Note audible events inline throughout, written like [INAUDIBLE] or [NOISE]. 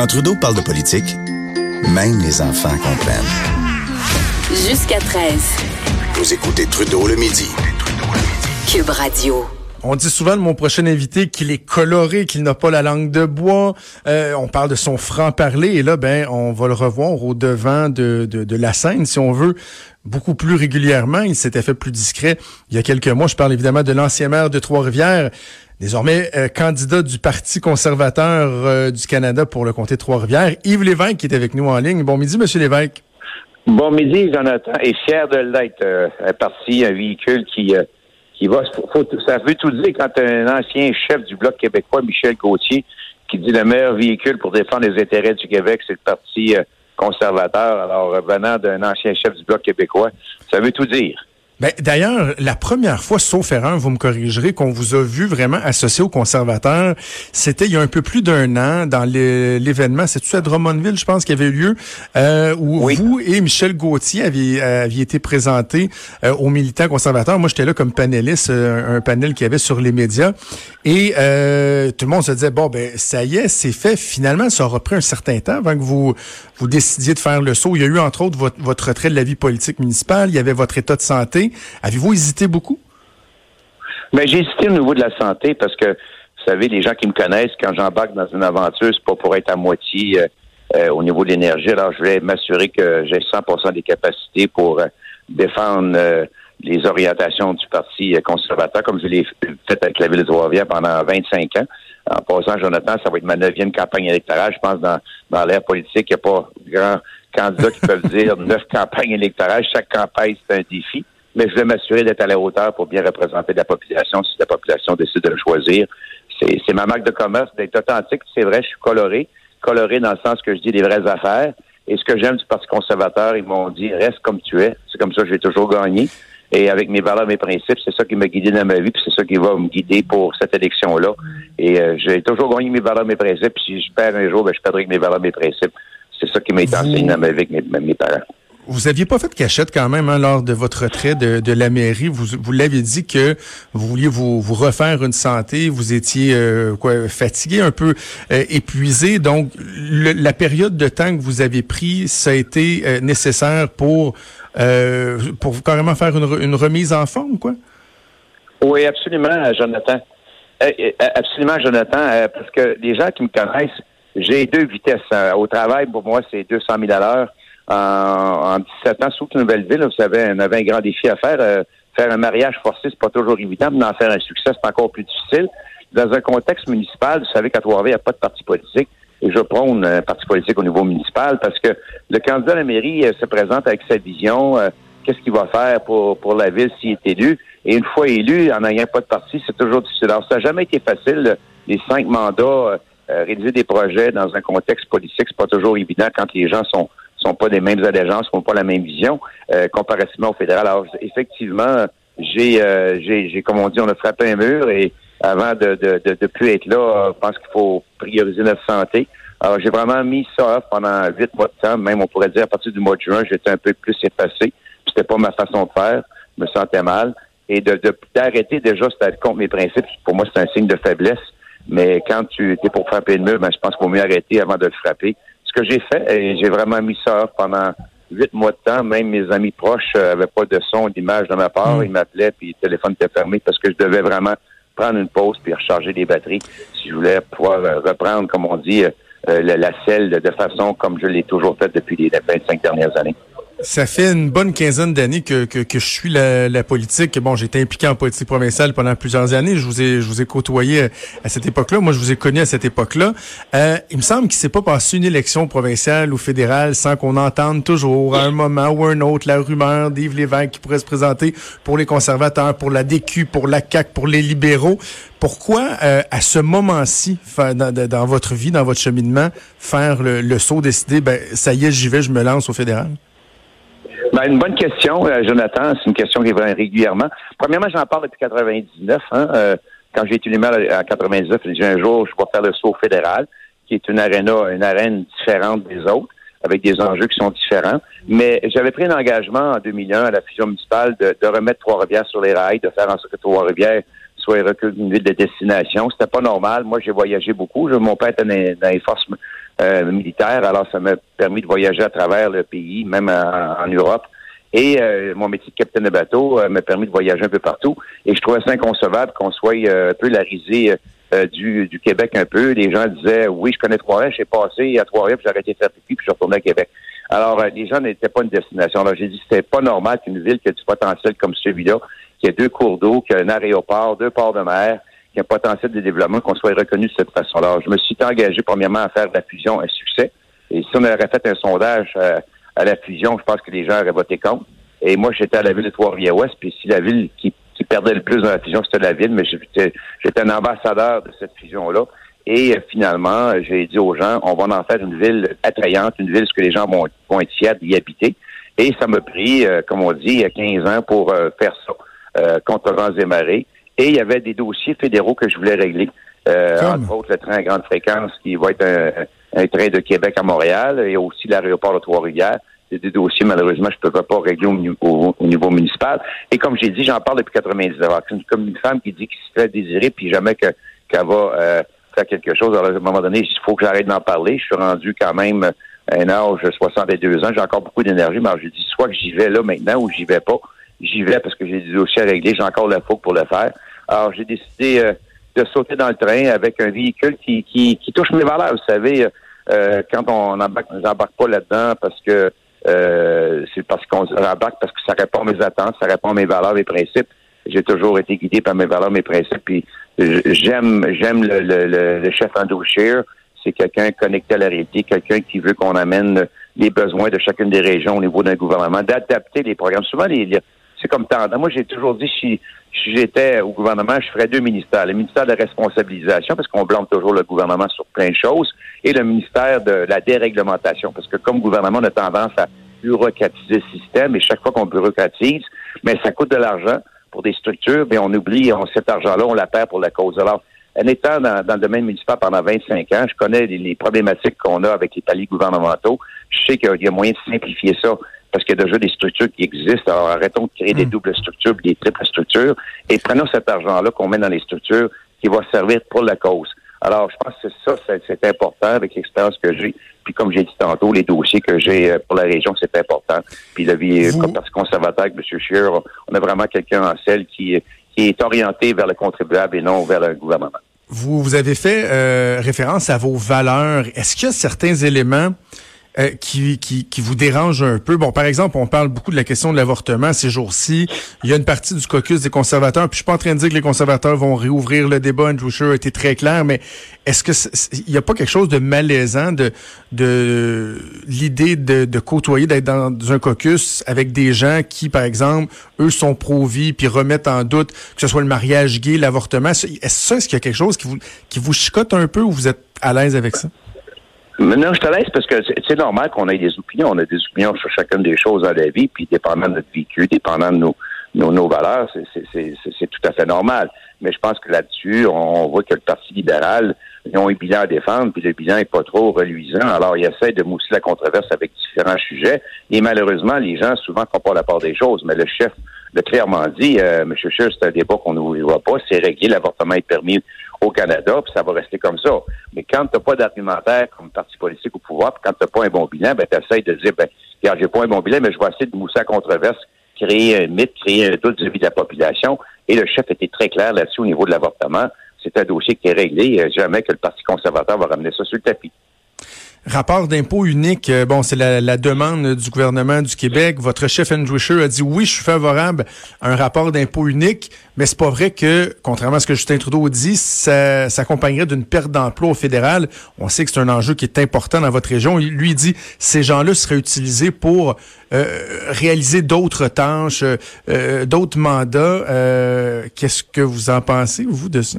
Quand Trudeau parle de politique, même les enfants comprennent. Jusqu'à 13. Vous écoutez Trudeau le midi. Cube Radio. On dit souvent de mon prochain invité qu'il est coloré, qu'il n'a pas la langue de bois. Euh, on parle de son franc-parler et là, ben, on va le revoir au devant de, de, de la scène, si on veut, beaucoup plus régulièrement. Il s'était fait plus discret il y a quelques mois. Je parle évidemment de l'ancien maire de Trois-Rivières, désormais euh, candidat du Parti conservateur euh, du Canada pour le comté de Trois-Rivières, Yves Lévesque, qui est avec nous en ligne. Bon midi, Monsieur Lévesque. Bon midi, Jonathan, et fier de l'être. Euh, un parti, un véhicule qui, qui va. Faut, ça veut tout dire quand un ancien chef du Bloc québécois, Michel Gauthier, qui dit le meilleur véhicule pour défendre les intérêts du Québec, c'est le Parti conservateur. Alors, venant d'un ancien chef du Bloc québécois, ça veut tout dire. Ben, D'ailleurs, la première fois, sauf erreur, vous me corrigerez, qu'on vous a vu vraiment associé aux conservateurs, c'était il y a un peu plus d'un an dans l'événement, c'est-tu à Drummondville, je pense, qu'il y avait eu lieu, euh, où vous et Michel Gauthier aviez, aviez été présentés euh, aux militants conservateurs. Moi, j'étais là comme panéliste, euh, un panel qu'il y avait sur les médias, et euh, tout le monde se disait, bon, ben ça y est, c'est fait. Finalement, ça aura pris un certain temps avant que vous, vous décidiez de faire le saut. Il y a eu, entre autres, votre, votre retrait de la vie politique municipale, il y avait votre état de santé, Avez-vous hésité beaucoup? Mais ben, j'ai hésité au niveau de la santé parce que, vous savez, les gens qui me connaissent, quand j'embarque dans une aventure, c'est pas pour être à moitié euh, euh, au niveau de l'énergie. Alors, je vais m'assurer que j'ai 100% des capacités pour euh, défendre les orientations du Parti conservateur, comme je l'ai fait avec la Ville de Trois-Rivières pendant 25 ans. En passant, Jonathan, ça va être ma neuvième campagne électorale. Je pense dans, dans l'ère politique, il n'y a pas grand candidats qui peuvent dire [LAUGHS] neuf campagnes électorales. Chaque campagne, c'est un défi. Mais je vais m'assurer d'être à la hauteur pour bien représenter la population si la population décide de le choisir. C'est ma marque de commerce d'être authentique. C'est vrai, je suis coloré. Coloré dans le sens que je dis des vraies affaires. Et ce que j'aime du Parti conservateur, ils m'ont dit reste comme tu es. C'est comme ça que je vais toujours gagner. Et avec mes valeurs, mes principes, c'est ça qui m'a guidé dans ma vie, puis c'est ça qui va me guider pour cette élection-là. Et euh, j'ai toujours gagné mes valeurs, mes principes. Puis si je perds un jour, ben, je perdrai avec mes valeurs, mes principes. C'est ça qui m'a été enseigné dans ma vie avec mes, parents. Vous aviez pas fait de cachette quand même hein, lors de votre retrait de, de la mairie? Vous, vous l'aviez dit que vous vouliez vous, vous refaire une santé. Vous étiez euh, quoi fatigué, un peu euh, épuisé. Donc, la période de temps que vous avez pris, ça a été euh, nécessaire pour pour carrément faire une, une remise en forme, quoi? Oui, absolument, Jonathan. Absolument, Jonathan, parce que les gens qui me connaissent, j'ai deux vitesses. Euh, au travail, pour moi, c'est 200 000 à l'heure. En, en 17 ans, surtout Nouvelle-Ville, vous savez, on avait un grand défi à faire. Euh, faire un mariage forcé, c'est pas toujours évident, mais d'en faire un succès, c'est encore plus difficile. Dans un contexte municipal, vous savez qu'à Trois-Rivières, il n'y a pas de parti politique. Et je prône un parti politique au niveau municipal parce que le candidat à la mairie euh, se présente avec sa vision, qu'est-ce qu'il va faire pour, pour la ville s'il est élu. Et une fois élu, en n'ayant pas de parti, c'est toujours difficile. Alors, ça n'a jamais été facile, les cinq mandats euh, réaliser des projets dans un contexte politique, c'est pas toujours évident quand les gens sont sont pas des mêmes allégeances, n'ont pas la même vision, euh, comparativement au fédéral. Alors, effectivement, j'ai, euh, j'ai, j'ai, comme on dit, on a frappé un mur et avant de, de, de, de plus être là, je pense qu'il faut prioriser notre santé. Alors, j'ai vraiment mis ça off pendant huit mois de temps. Même, on pourrait dire, à partir du mois de juin, j'étais un peu plus effacé. C'était pas ma façon de faire. Je me sentais mal. Et de, d'arrêter déjà, c'était contre mes principes. Pour moi, c'est un signe de faiblesse. Mais quand tu es pour frapper le mur, ben, je pense qu'il vaut mieux arrêter avant de le frapper. Ce que j'ai fait, et j'ai vraiment mis ça pendant huit mois de temps. Même mes amis proches n'avaient euh, pas de son, d'image de ma part. Mm. Ils m'appelaient, puis le téléphone était fermé parce que je devais vraiment prendre une pause puis recharger les batteries si je voulais pouvoir euh, reprendre, comme on dit, euh, la, la selle de façon comme je l'ai toujours fait depuis les 25 dernières années. Ça fait une bonne quinzaine d'années que, que, je suis la, la politique. Bon, j'ai été impliqué en politique provinciale pendant plusieurs années. Je vous ai, je vous ai côtoyé à cette époque-là. Moi, je vous ai connu à cette époque-là. Euh, il me semble qu'il s'est pas passé une élection provinciale ou fédérale sans qu'on entende toujours à un moment ou un autre la rumeur d'Yves Lévesque qui pourrait se présenter pour les conservateurs, pour la DQ, pour la CAQ, pour les libéraux. Pourquoi, euh, à ce moment-ci, dans, dans, votre vie, dans votre cheminement, faire le, le saut, décider, ben ça y est, j'y vais, je me lance au fédéral? Ben, une bonne question, euh, Jonathan. C'est une question qui revient régulièrement. Premièrement, j'en parle depuis 99. Hein, euh, quand j'ai été maire en 99, j'ai dit un jour, je vais faire le saut fédéral, qui est une aréna, une arène différente des autres, avec des enjeux qui sont différents. Mais j'avais pris un engagement en 2001 à la fusion municipale de, remettre Trois-Rivières sur les rails, de faire en sorte que Trois-Rivières soit une ville de destination. C'était pas normal. Moi, j'ai voyagé beaucoup. mon père était dans, les forces euh, militaire. Alors, ça m'a permis de voyager à travers le pays, même en, Europe. Et euh, mon métier de capitaine de bateau m'a permis de voyager un peu partout. Et je trouvais ça inconcevable qu'on soit un peu la risée du, du, Québec un peu. Les gens disaient, oui, je connais Trois-Rivières, j'ai passé à Trois-Rivières, puis j'ai arrêté de faire pipi, puis je suis retourné à Québec. Alors, les gens n'étaient pas une destination. Alors, j'ai dit, c'était pas normal qu'une ville qui a du potentiel comme celui-là, qui a deux cours d'eau, qui a un aéroport, deux ports de mer, qui a un potentiel de développement, qu'on soit reconnu de cette façon-là. Je me suis engagé, premièrement, à faire de la fusion un succès. Et si on avait fait un sondage euh, à la fusion, je pense que les gens auraient voté contre. Et moi, j'étais à la ville de Trois-Rivières-Ouest, puis si la ville qui, perdait le plus dans la fusion, c'était la ville, mais j'étais, j'étais un ambassadeur de cette fusion-là. Et euh, finalement, j'ai dit aux gens, on va en faire une ville attrayante, une ville où les gens vont, vont être fiers d'y habiter. Et ça m'a pris, euh, comme on dit, il y a 15 ans pour faire ça, contre vents et marées. Et il y avait des dossiers fédéraux que je voulais régler. Euh, entre autres, le train à grande fréquence qui va être un, train de Québec à Montréal et aussi l'aéroport de Trois-Rivières. C'est des dossiers, malheureusement, je ne peux pas régler au, niveau municipal. Et comme j'ai dit, j'en parle depuis 99. C'est comme une femme qui dit qu'il se fait désirer, puis jamais qu'elle va euh, faire quelque chose. Alors, à un moment donné, il faut que j'arrête d'en parler. Je suis rendu quand même un âge de 62 ans. J'ai encore beaucoup d'énergie, mais j'ai dit soit que j'y vais là maintenant ou j'y vais pas. J'y vais parce que j'ai des dossiers à régler. J'ai encore la fougue pour le faire. Alors, j'ai décidé euh, de sauter dans le train avec un véhicule qui, qui, touche mes valeurs. Vous savez, euh, quand on embarque, j'embarque pas là-dedans parce que euh, c'est parce qu'on embarque parce que ça répond à mes attentes, ça répond à mes valeurs, mes principes. J'ai toujours été guidé par mes valeurs, mes principes. Puis j'aime, j'aime le, chef Andrew Scheer. C'est quelqu'un connecté à la réalité, quelqu'un qui veut qu'on amène les besoins de chacune des régions au niveau d'un gouvernement, d'adapter les programmes. Souvent, c'est comme tant. Moi, j'ai toujours dit, si, si j'étais au gouvernement, je ferais deux ministères. Le ministère de la responsabilisation, parce qu'on blâme toujours le gouvernement sur plein de choses, et le ministère de la déréglementation, parce que comme gouvernement, on a tendance à bureaucratiser le système, et chaque fois qu'on bureaucratise, mais ça coûte de l'argent pour des structures, mais on oublie, on, cet argent-là, on la perd pour la cause. Alors, en étant dans, le domaine municipal pendant 25 ans, je connais les, problématiques qu'on a avec les paliers gouvernementaux. Je sais qu'il y a moyen de simplifier ça parce qu'il y a déjà des structures qui existent. Alors arrêtons de créer des hmm. doubles structures, des triples structures, et prenons cet argent-là qu'on met dans les structures qui va servir pour la cause. Alors, je pense que ça, c'est important avec l'expérience que j'ai. Puis, comme j'ai dit tantôt, les dossiers que j'ai euh, pour la région, c'est important. Puis, la vie, comme Parti conservateur avec M. Scheer, on a vraiment quelqu'un en selle qui, qui est orienté vers le contribuable et non vers le gouvernement. Vous, vous avez fait euh, référence à vos valeurs. Est-ce qu'il y a certains éléments euh, qui, qui, qui, vous dérange un peu. Bon, par exemple, on parle beaucoup de la question de l'avortement ces jours-ci. Il y a une partie du caucus des conservateurs, puis je suis pas en train de dire que les conservateurs vont réouvrir le débat. Andrew Scheer a été très clair, mais est-ce que il n'y a pas quelque chose de malaisant de, de l'idée de, de côtoyer, d'être dans un caucus avec des gens qui, par exemple, eux sont pro-vie, puis remettent en doute que ce soit le mariage gay, l'avortement? Est-ce ça, est-ce qu'il y a quelque chose qui vous, qui vous chicote un peu ou vous êtes à l'aise avec ça? Maintenant, je te laisse parce que c'est normal qu'on ait des opinions. On a des opinions sur chacune des choses dans la vie, puis dépendant de notre vécu, dépendant de nos, nos, nos valeurs, c'est tout à fait normal. Mais je pense que là-dessus, on voit que le Parti libéral, ils ont un bilan à défendre, puis le bilan est pas trop reluisant. Alors, ils essaient de mousser la controverse avec différents sujets. Et malheureusement, les gens souvent font pas la part des choses. Mais le chef l'a clairement dit, euh, M. Scheer, c'est un débat qu'on ne voit pas. C'est réglé, l'avortement est permis au Canada, puis ça va rester comme ça. Mais quand tu n'as pas d'argumentaire comme parti politique au pouvoir, puis quand tu n'as pas un bon bilan, ben, tu essaies de dire, ben, regarde, j'ai pas un bon bilan, mais je vais essayer de mousser la controverse, créer un mythe, créer un doute vis-à-vis de la population. Et le chef était très clair là-dessus au niveau de l'avortement. C'est un dossier qui est réglé. Jamais que le Parti conservateur va ramener ça sur le tapis. Rapport d'impôt unique, euh, bon, c'est la, demande du gouvernement du Québec. Votre chef Andrew Scheer a dit oui, je suis favorable à un rapport d'impôt unique, mais c'est pas vrai que, contrairement à ce que Justin Trudeau dit, ça s'accompagnerait d'une perte d'emploi au fédéral. On sait que c'est un enjeu qui est important dans votre région. Lui dit ces gens-là seraient utilisés pour euh, réaliser d'autres tâches, euh, d'autres mandats. Qu'est-ce que vous en pensez, vous, de ça?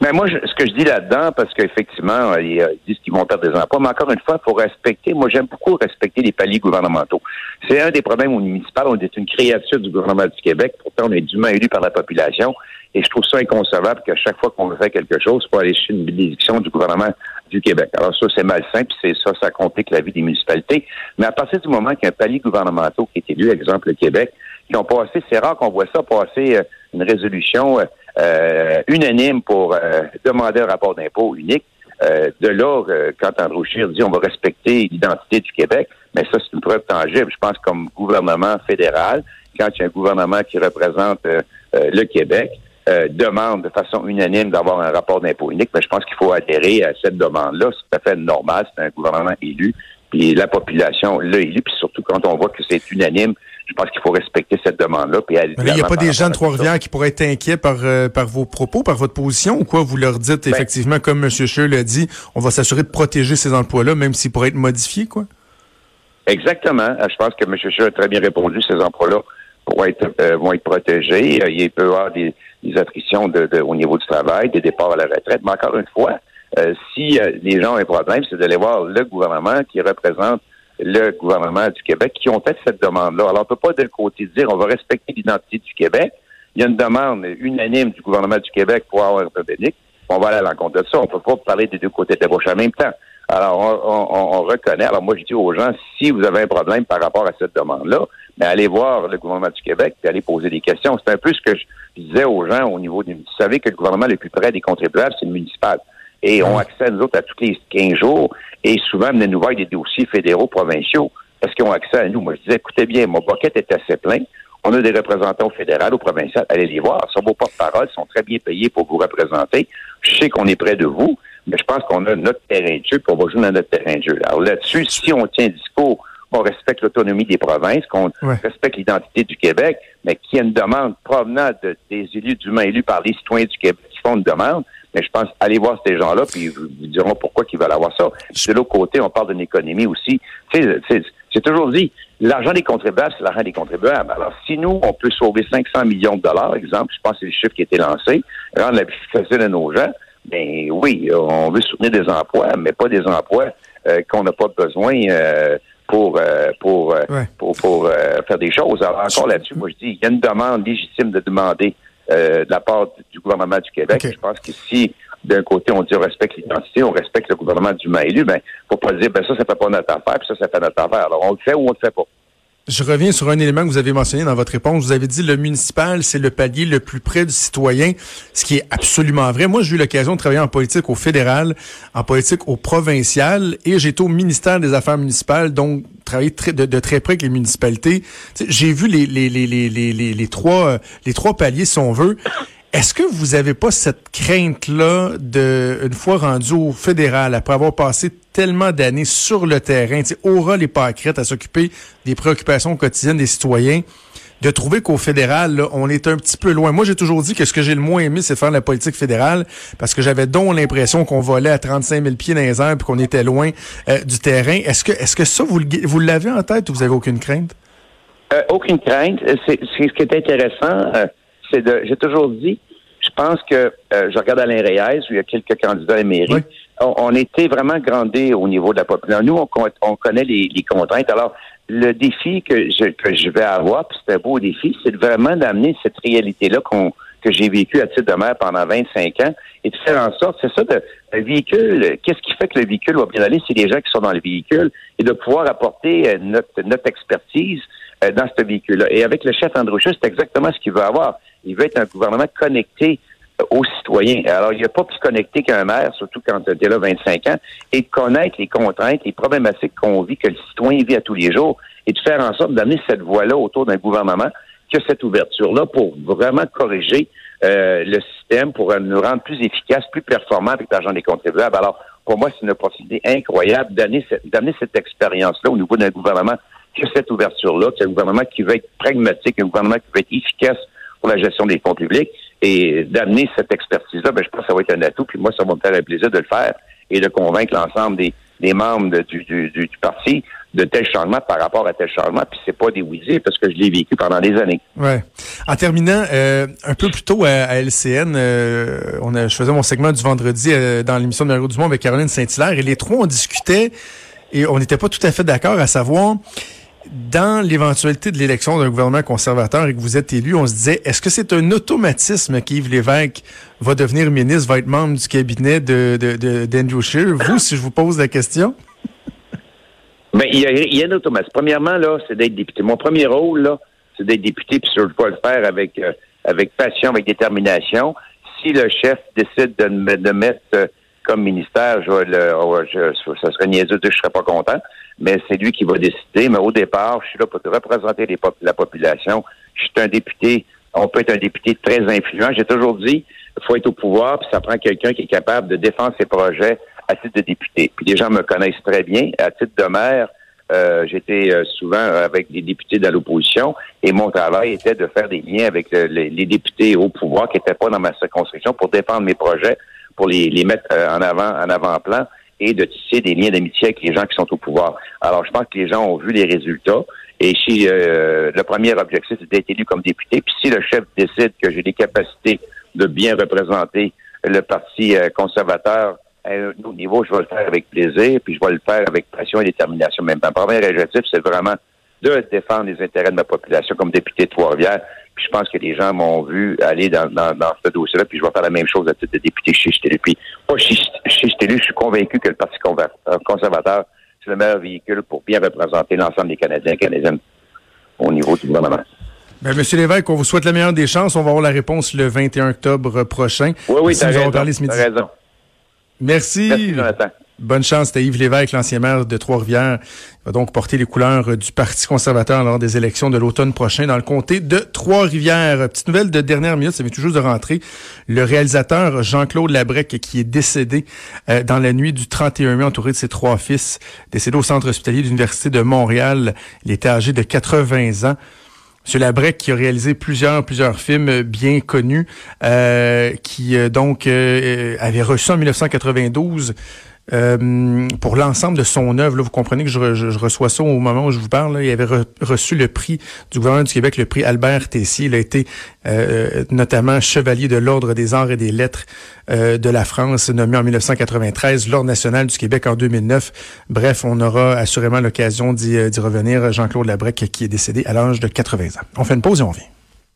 Mais moi, ce que je dis là-dedans, parce qu'effectivement, euh, ils, disent qu'ils vont perdre des emplois, mais encore une fois, il faut respecter. Moi, j'aime beaucoup respecter les paliers gouvernementaux. C'est un des problèmes au municipal. On est une créature du gouvernement du Québec. Pourtant, on est dûment élu par la population. Et je trouve ça inconcevable qu'à chaque fois qu'on veut faire quelque chose, il faut aller chercher une bénédiction du gouvernement du Québec. Alors ça, c'est malsain, puis c'est ça, ça complique la vie des municipalités. Mais à partir du moment qu'il y a un palier gouvernemental qui est élu, exemple le Québec, qui ont passé, c'est rare qu'on voit ça passer euh, une résolution euh, unanime pour euh, demander un rapport d'impôt unique. Euh, de là, euh, quand Andrew Scheer dit on va respecter l'identité du Québec, mais ça, c'est une preuve tangible. Je pense comme gouvernement fédéral, quand il y a un gouvernement qui représente le Québec, demande de façon unanime d'avoir un rapport d'impôt unique, mais je pense qu'il faut adhérer à cette demande-là. C'est tout à fait normal. C'est un gouvernement élu. Puis la population l'a élu. Puis surtout quand on voit que c'est unanime, je pense qu'il faut respecter cette demande-là. il n'y a pas des gens de Trois-Rivières qui pourraient être inquiets par, euh, par vos propos, par votre position, ou quoi? Vous leur dites? Ben effectivement, comme M. Scheer l'a dit, on va s'assurer de protéger ces emplois-là, même s'ils pourraient être modifiés, quoi? Exactement. Euh, je pense que M. Scheer a très bien répondu. Ces emplois-là être, euh, vont être protégés. Il peut y avoir des, attritions de, au niveau du travail, des départs à la retraite. Mais encore une fois, si les gens ont un problème, c'est d'aller voir le gouvernement qui représente le gouvernement du Québec qui ont fait cette demande-là. Alors, on peut pas d'un côté dire on va respecter l'identité du Québec. Il y a une demande unanime du gouvernement du Québec pour avoir un public. On va aller à l'encontre de ça. On ne peut pas parler des deux côtés de la bouche en même temps. Alors, on, reconnaît. Alors, moi, je dis aux gens, si vous avez un problème par rapport à cette demande-là, mais allez voir le gouvernement du Québec et allez poser des questions. C'est un peu ce que je disais aux gens au niveau du... Vous savez que le gouvernement le plus près des contribuables, c'est le municipal et ont accès à nous autres à tous les 15 jours et souvent venaient nous voir des dossiers fédéraux, provinciaux parce qu'ils ont accès à nous. Moi, je disais, écoutez bien, mon bucket est assez plein. On a des représentants fédéraux, ou provinciaux. Allez les voir. Ils sont vos porte-parole, sont très bien payés pour vous représenter. Je sais qu'on est près de vous, mais je pense qu'on a notre terrain de jeu, puis on va jouer dans notre terrain de jeu. Alors là-dessus, si on tient discours qu'on respecte l'autonomie des provinces, qu'on respecte l'identité du Québec, mais qu'il y a une demande provenant des élus, du moins élus par les citoyens du Québec qui font une demande, mais je pense, allez voir ces gens-là, puis ils vous diront pourquoi ils veulent avoir ça. De l'autre côté, on parle d'une économie aussi. C'est toujours dit, l'argent des contribuables, c'est l'argent des contribuables. Alors, si nous, on peut sauver 500 millions de dollars, exemple, je pense que c'est le chiffre qui a été lancé, rendre la vie facile à nos gens, ben oui, on veut soutenir des emplois, mais pas des emplois euh, qu'on n'a pas besoin euh, pour euh, pour, pour, pour faire des choses. Alors encore là-dessus, moi je dis, il y a une demande légitime de demander euh, de la part du gouvernement du Québec. Je pense que si d'un côté on dit on respecte l'identité, on respecte le gouvernement du élu, ben faut pas dire ben ça ça fait pas notre affaire, puis ça ça fait notre affaire. Alors on le fait ou on le fait pas. Je reviens sur un élément que vous avez mentionné dans votre réponse. Vous avez dit le municipal, c'est le palier le plus près du citoyen, ce qui est absolument vrai. Moi, j'ai eu l'occasion de travailler en politique au fédéral, en politique au provincial, et été au ministère des Affaires municipales, donc travailler de, très près avec les municipalités. J'ai vu les, trois, les trois paliers, si on veut. Est-ce que vous avez pas cette crainte-là de, une fois rendu au fédéral, après avoir passé tellement d'années sur le terrain, aura les pâquerettes à s'occuper des préoccupations quotidiennes des citoyens, de trouver qu'au fédéral, on est un petit peu loin? Moi, j'ai toujours dit que ce que j'ai le moins aimé, c'est faire la politique fédérale, parce que j'avais donc l'impression qu'on volait à 35 000 pieds dans les airs, puis qu'on était loin euh, du terrain. Est-ce que, est-ce que ça, vous, l'avez en tête ou vous avez aucune crainte? Euh, aucune crainte. C'est, ce qui est intéressant. Euh, c'est de, j'ai toujours dit, je pense que, euh, je regarde Alain Reyes, où il y a quelques candidats à la mairie, on, était vraiment grandés au niveau de la population. Nous, on, connaît les, contraintes. Alors, le défi que je, que je vais avoir, puis c'est un beau défi, c'est vraiment d'amener cette réalité-là qu'on que j'ai vécu à titre de maire pendant 25 ans et de faire en sorte, c'est ça, de, un véhicule, qu'est-ce qui fait que le véhicule va bien aller? C'est les gens qui sont dans le véhicule et de pouvoir apporter euh, notre, notre expertise euh, dans ce véhicule-là. Et avec le chef Androuchus, c'est exactement ce qu'il veut avoir. Il veut être un gouvernement connecté euh, aux citoyens. Alors, il n'y a pas plus connecté qu'un maire, surtout quand tu es là 25 ans, et de connaître les contraintes, les problématiques qu'on vit, que le citoyen vit à tous les jours, et de faire en sorte d'amener cette voie-là autour d'un gouvernement qui a cette ouverture-là pour vraiment corriger euh, le système, pour nous rendre plus efficaces, plus performants avec l'argent des contribuables. Alors, pour moi, c'est une opportunité incroyable d'amener cette, cette expérience-là au niveau d'un gouvernement que cette ouverture-là, c'est un gouvernement qui veut être pragmatique, un gouvernement qui veut être efficace pour la gestion des fonds publics et d'amener cette expertise-là, ben, je pense que ça va être un atout. Puis moi, ça va me faire un plaisir de le faire et de convaincre l'ensemble des, membres du, du, du, parti de tel changement par rapport à tel changement. Puis c'est pas des oui parce que je l'ai vécu pendant des années. Ouais. En terminant, euh, un peu plus tôt à, LCN, euh, on a, je faisais mon segment du vendredi euh, dans l'émission de Mario Dumont avec Caroline Saint-Hilaire et les trois on discutait et on n'était pas tout à fait d'accord à savoir dans l'éventualité de l'élection d'un gouvernement conservateur et que vous êtes élu, on se disait, est-ce que c'est un automatisme qu'Yves Lévesque va devenir ministre, va être membre du cabinet de, de, d'Andrew Scheer? Vous, si je vous pose la question? Bien, il y, a, un automatisme. Premièrement, là, c'est d'être député. Mon premier rôle, là, c'est d'être député, puis je vais le faire avec, euh, avec passion, avec détermination. Si le chef décide de de mettre euh, comme ministère, je, le, je, ça serait niaiseux de je serais pas content, mais c'est lui qui va décider. Mais au départ, je suis là pour représenter la population. Je suis un député. On peut être un député très influent. J'ai toujours dit, faut être au pouvoir, puis ça prend quelqu'un qui est capable de défendre ses projets à titre de député. Puis les gens me connaissent très bien. À titre de maire, euh, j'étais euh, souvent avec des députés de l'opposition et mon travail était de faire des liens avec les, députés au pouvoir qui n'étaient pas dans ma circonscription pour défendre mes projets, pour les, les mettre en avant, en avant-plan et de tisser des liens d'amitié avec les gens qui sont au pouvoir. Alors, je pense que les gens ont vu les résultats. Et si le premier objectif, c'est d'être élu comme député, puis si le chef décide que j'ai des capacités de bien représenter le Parti conservateur à un autre niveau, je vais le faire avec plaisir, puis je vais le faire avec passion et détermination. Même ma premier objectif, c'est vraiment de défendre les intérêts de ma population comme député de Trois-Rivières. Puis je pense que les gens m'ont vu aller dans, dans, ce dossier-là, puis je vais faire la même chose à titre de député chez Ch'télu. Puis, moi, chez Ch'télu, je suis convaincu que le Parti conservateur, c'est le meilleur véhicule pour bien représenter l'ensemble des Canadiens et Canadiennes au niveau du gouvernement. Ben, Monsieur Lévesque, on vous souhaite la meilleure des chances. On va avoir la réponse le 21 octobre prochain. Oui, oui, t'as raison. Parlé ce midi. raison. Bonne chance, c'était Yves Lévesque, l'ancien maire de Trois-Rivières. Il va donc porter les couleurs du Parti conservateur lors des élections de l'automne prochain dans le comté de Trois-Rivières. Petite nouvelle de dernière minute, ça vient toujours de rentrer. Le réalisateur Jean-Claude Labrec, qui est décédé euh, dans la nuit du 31 mai, entouré de ses trois fils, décédé au centre hospitalier de l'Université de Montréal. Il était âgé de 80 ans. M. Labrec qui a réalisé plusieurs plusieurs films bien connus, euh, qui euh, donc euh, avait reçu en 1992 euh, pour l'ensemble de son œuvre. Vous comprenez que je, je, reçois ça au moment où je vous parle. il avait reçu le prix du gouvernement du Québec, le prix Albert Tessier. Il a été euh, notamment chevalier de l'Ordre des arts et des lettres euh, de la France, nommé en 1993, l'Ordre national du Québec en 2009. Bref, on aura assurément l'occasion d'y revenir. Jean-Claude Labrec qui est décédé à l'âge de 80 ans. On fait une pause et on vient.